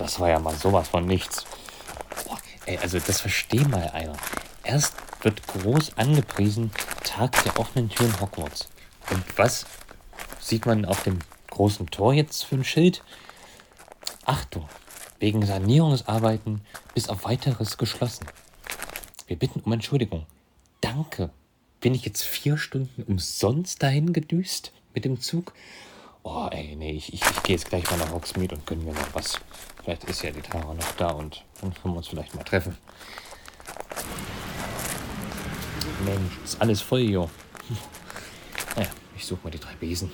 das war ja mal sowas von nichts. Boah, ey, also das versteh mal einer. Erst wird groß angepriesen Tag der offenen Türen Hogwarts. Und was sieht man auf dem großen Tor jetzt für ein Schild? Achtung, wegen Sanierungsarbeiten bis auf weiteres geschlossen. Wir bitten um Entschuldigung. Danke. Bin ich jetzt vier Stunden umsonst dahin gedüst mit dem Zug? Oh, ey, nee, ich, ich, ich gehe jetzt gleich mal nach Hogsmeade und gönn mir noch was. Vielleicht ist ja die Tara noch da und dann können wir uns vielleicht mal treffen. Mensch, ist alles voll hier. Naja, ich suche mal die drei Besen.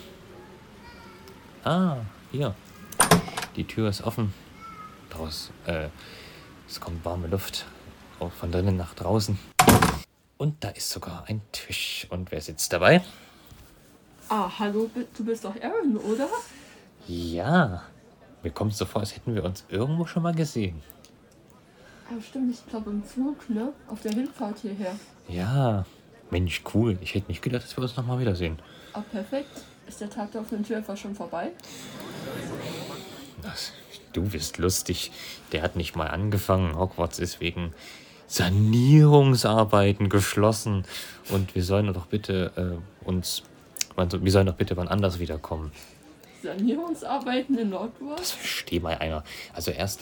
Ah, hier. Die Tür ist offen. Draus, äh, es kommt warme Luft. Auch von drinnen nach draußen. Und da ist sogar ein Tisch. Und wer sitzt dabei? Ah, hallo, du bist doch Aaron, oder? Ja. Mir kommt es so vor, als hätten wir uns irgendwo schon mal gesehen. Ah, stimmt, ich glaube im Zug, ne? Auf der Hinfahrt hierher. Ja. Mensch, cool. Ich hätte nicht gedacht, dass wir uns nochmal wiedersehen. Ah, perfekt. Ist der Tag der offenen Tür etwa schon vorbei? Das, du bist lustig. Der hat nicht mal angefangen. Hogwarts ist wegen Sanierungsarbeiten geschlossen. Und wir sollen doch bitte äh, uns. Wir sollen doch bitte wann anders wiederkommen. Sanierungsarbeiten in Nordwurst? Das versteht mal einer. Also erst.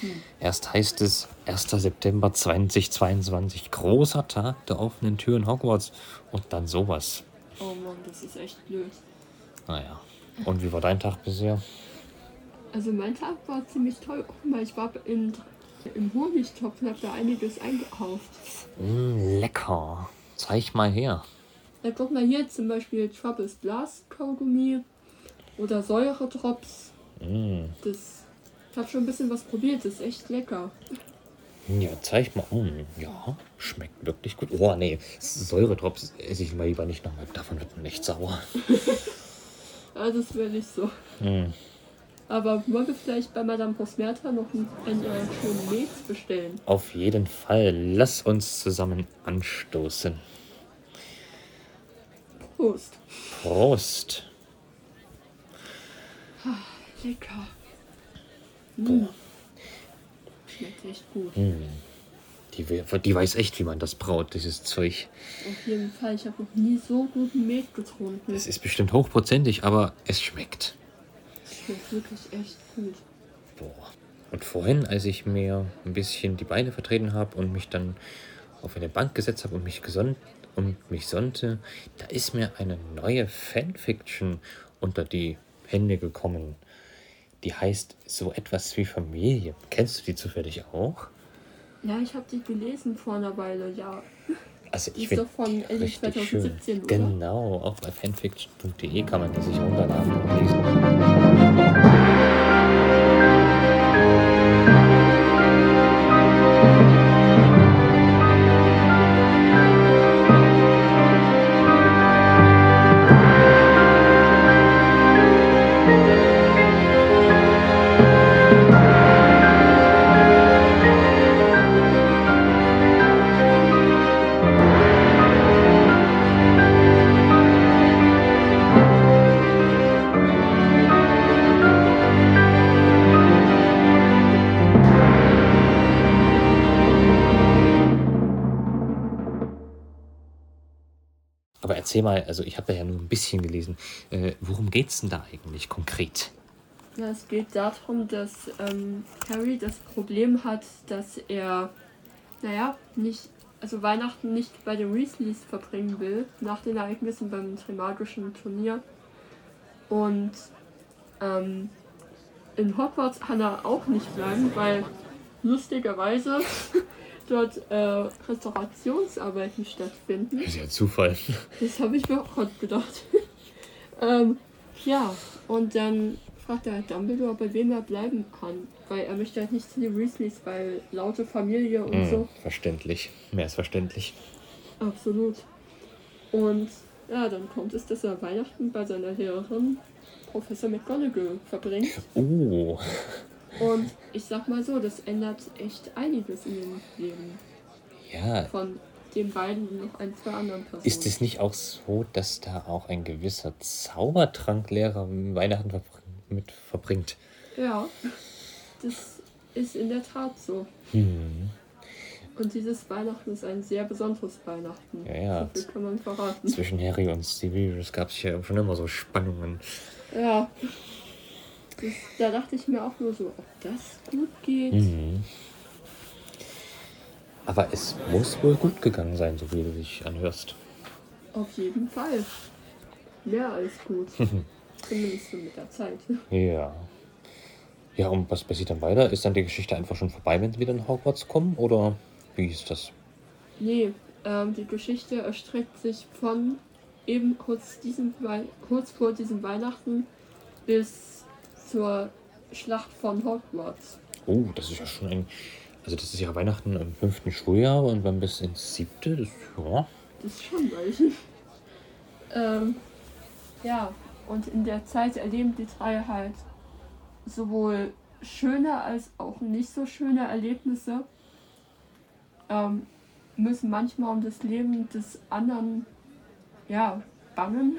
Hm. Erst heißt es 1. September 2022, großer Tag der offenen Türen Hogwarts. Und dann sowas. Oh Mann, das ist echt blöd. Naja. Und wie war dein Tag bisher? Also mein Tag war ziemlich toll. Guck mal, ich war in, im Honigtopf und habe da einiges eingekauft. Mm, lecker. Zeig mal her. Ja, guck mal hier zum Beispiel Troubles Blast Kaugummi oder Säuredrops. Mm. Das, ich habe schon ein bisschen was probiert, das ist echt lecker. Ja, zeig mal. Mm, ja, schmeckt wirklich gut. Oh, nee, Säuredrops esse ich mal lieber nicht nochmal. Davon wird man nicht sauer. ja, das wäre nicht so. Mm. Aber wollen wir vielleicht bei Madame Posmerta noch einen, einen äh, schönen Met bestellen? Auf jeden Fall. Lass uns zusammen anstoßen. Prost. Prost. Ah, lecker. Mm. Schmeckt echt gut. Mm. Die, die weiß echt, wie man das braut, dieses Zeug. Auf jeden Fall. Ich habe noch nie so guten Met getrunken. Es ist bestimmt hochprozentig, aber es schmeckt. Es schmeckt wirklich echt gut. Boah. Und vorhin, als ich mir ein bisschen die Beine vertreten habe und mich dann auf eine Bank gesetzt habe und mich gesonnt und mich sonnte, da ist mir eine neue Fanfiction unter die Hände gekommen. Die heißt so etwas wie Familie. Kennst du die zufällig auch? Ja, ich habe die gelesen vor einer Weile, ja. Also ich finde von Ende 2017, schön. Oder? Genau, auch bei fanfiction.de kann man die sich runterladen und lesen. Erzähl mal, also ich habe da ja nur ein bisschen gelesen. Äh, worum es denn da eigentlich konkret? Ja, es geht darum, dass ähm, Harry das Problem hat, dass er, naja, nicht, also Weihnachten nicht bei den Weasleys verbringen will, nach den Ereignissen beim Trimagischen Turnier. Und ähm, in Hogwarts kann er auch nicht bleiben, weil lustigerweise dort äh, Restaurationsarbeiten stattfinden. Das ist ja Zufall. Das habe ich mir auch gerade gedacht. ähm, ja, und dann fragt er halt Dumbledore, bei wem er bleiben kann. Weil er möchte halt nicht zu den Weasleys, weil laute Familie und mm, so. Verständlich. Mehr als verständlich. Absolut. Und ja, dann kommt es, dass er Weihnachten bei seiner Lehrerin Professor McGonagall verbringt. Oh. Und ich sag mal so, das ändert echt einiges in dem Leben. Ja. Von den beiden und noch ein, zwei anderen Personen. Ist es nicht auch so, dass da auch ein gewisser Zaubertranklehrer Weihnachten verbr mit verbringt? Ja. das ist in der Tat so. Hm. Und dieses Weihnachten ist ein sehr besonderes Weihnachten. Ja, ja. So viel kann man verraten. Zwischen Harry und Sirius gab es ja schon immer so Spannungen. Ja. Das, da dachte ich mir auch nur so, ob das gut geht. Mhm. Aber es muss wohl gut gegangen sein, so wie du dich anhörst. Auf jeden Fall. Mehr als gut. Zumindest so mit der Zeit. Ja. Ja, und was passiert dann weiter? Ist dann die Geschichte einfach schon vorbei, wenn sie wieder in Hogwarts kommen? Oder wie ist das? Nee, ähm, die Geschichte erstreckt sich von eben kurz, diesem kurz vor diesem Weihnachten bis zur Schlacht von Hogwarts. Oh, das ist ja schon ein. Also, das ist ja Weihnachten im fünften Schuljahr und dann bis ins siebte. Das, ja. Das ist schon weit. ähm, ja, und in der Zeit erleben die drei halt sowohl schöne als auch nicht so schöne Erlebnisse. Ähm, müssen manchmal um das Leben des anderen ja, bangen.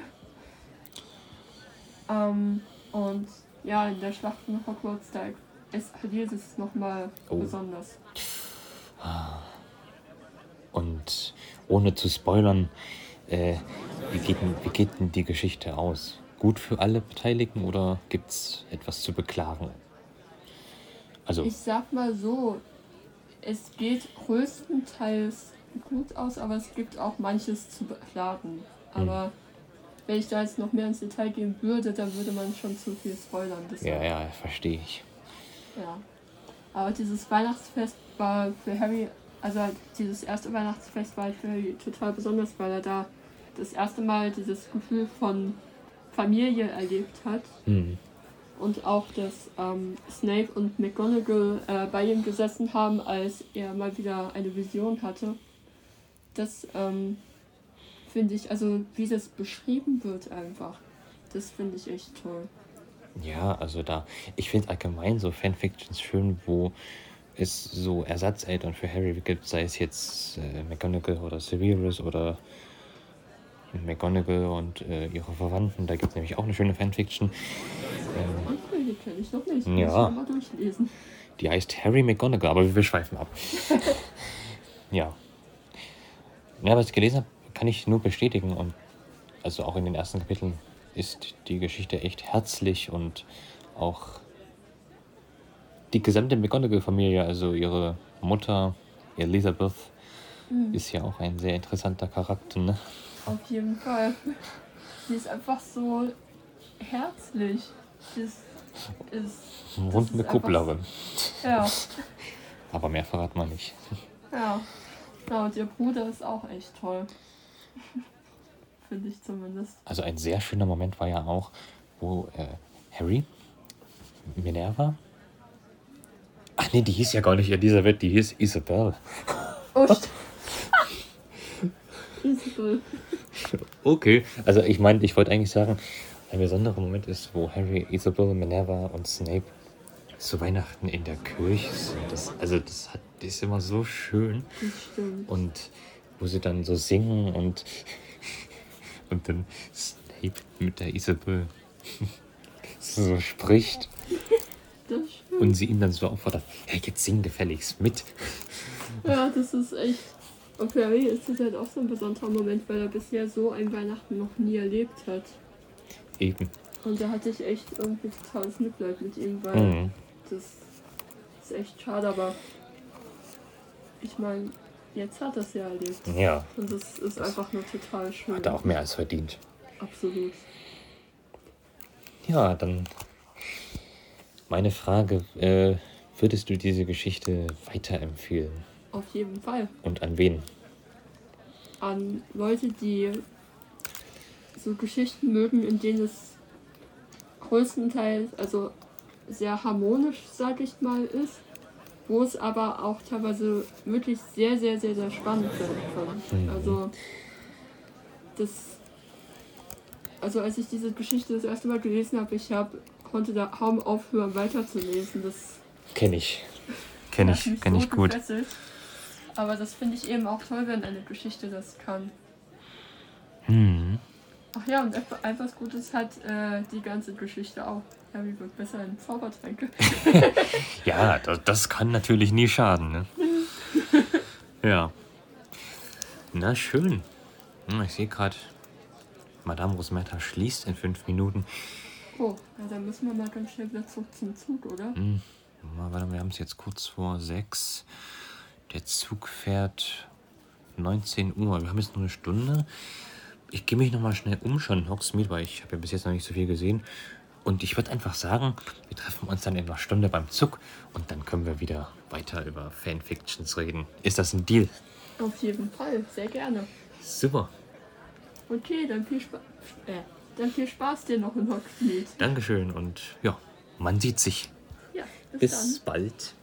Ähm, und ja, in der Schlacht von Hogwarts, da eskaliert es nochmal Oh. besonders. Und ohne zu spoilern, äh, wie, geht denn, wie geht denn die Geschichte aus? Gut für alle Beteiligten oder gibt es etwas zu beklagen? Also, Ich sag mal so, es geht größtenteils gut aus, aber es gibt auch manches zu beklagen. Aber wenn ich da jetzt noch mehr ins Detail gehen würde, dann würde man schon zu viel spoilern. ja, Deshalb, ja, verstehe ich. ja. Aber dieses Weihnachtsfest war für Harry, also dieses erste Weihnachtsfest war für Harry total besonders, weil er da das erste Mal dieses Gefühl von Familie erlebt hat. Hm. und auch, dass ähm, Snape und McGonagall äh, bei ihm gesessen haben, als er mal wieder eine Vision hatte. Das ähm, finde ich, also wie das beschrieben wird einfach, das finde ich echt toll. Ja, also da, ich finde allgemein so Fanfictions schön, wo es so Ersatzeltern für Harry gibt, sei es jetzt äh, McGonagall oder Severus oder McGonagall und äh, ihre Verwandten. Da gibt es nämlich auch eine schöne Fanfiction. Ähm, Okay, die kenne ich noch nicht. Ja. Mal durchlesen. die heißt Harry McGonagall, aber wir schweifen ab. ja. Ja, was ich gelesen habe, kann ich nur bestätigen und also auch in den ersten Kapiteln ist die Geschichte echt herzlich und auch die gesamte McGonagall-Familie, also ihre Mutter Elizabeth, ist ja auch ein sehr interessanter Charakter, ne? Auf jeden Fall. Die ist einfach so herzlich. Die ist, ist Und Das eine Kupplerin. ja, Aber mehr verraten wir nicht. ja. Ja, und ihr Bruder ist auch echt toll. Finde ich zumindest. Also ein sehr schöner Moment war ja auch, wo äh, Harry, Minerva, ach nee, die hieß ja gar nicht Elisabeth, die hieß Isabel. Oh, Isabel. Okay, also ich meine, ich wollte eigentlich sagen, ein besonderer Moment ist, wo Harry, Isabel, Minerva und Snape zu Weihnachten in der Kirche sind. Das, also das, hat, das ist immer so schön. Das stimmt. Und wo sie dann so singen und, und dann Snape mit der Isabel so spricht und sie ihn dann so auffordert, hey, jetzt sing gefälligst mit. Ja, das ist echt. Und für Harry ist das halt auch so ein besonderer Moment, weil er bisher so ein Weihnachten noch nie erlebt hat. Eben. Und da hatte ich echt irgendwie totales Mitleid mit ihm, weil Mhm. das ist echt schade, aber ich meine, jetzt hat er es ja erlebt. Ja, Und das ist einfach nur total schön. hat er auch mehr als verdient. Absolut. Ja, dann meine Frage, äh, würdest du diese Geschichte weiterempfehlen? Auf jeden Fall. Und an wen? An Leute, die so Geschichten mögen, in denen es größtenteils, also sehr harmonisch, sag ich mal, ist, wo es aber auch teilweise wirklich sehr, sehr, sehr, sehr spannend werden kann. Mhm. Also das, also als ich diese Geschichte das erste Mal gelesen habe, ich hab, konnte da kaum aufhören weiterzulesen. Das Kenne ich. Kenne ich, kenne so ich gut. gefesselt. Aber das finde ich eben auch toll, wenn eine Geschichte das kann. Hm. Ach ja, und etwa- etwas Gutes hat äh, die ganze Geschichte auch. Harry wird besser in Zaubertränke. Ja, das, das kann natürlich nie schaden, ne? Ja. Na schön. Hm, Ich sehe gerade, Madame Rosmerta schließt in fünf Minuten. Oh, ja, dann müssen wir mal ganz schnell wieder zurück zum Zug, oder? Hm, mal, warte, mal, wir haben es jetzt kurz vor sechs. Der Zug fährt 19 Uhr. Wir haben jetzt nur eine Stunde. Ich gehe mich noch mal schnell umschauen in Hogsmeade, weil ich habe ja bis jetzt noch nicht so viel gesehen. Und ich würde einfach sagen, wir treffen uns dann in einer Stunde beim Zug und dann können wir wieder weiter über Fanfictions reden. Ist das ein Deal? Auf jeden Fall, sehr gerne. Super. Okay, dann viel Spaß. Äh, dann viel Spaß dir noch in Hogsmeade. Dankeschön und ja, man sieht sich. Ja, bis, Bis bald.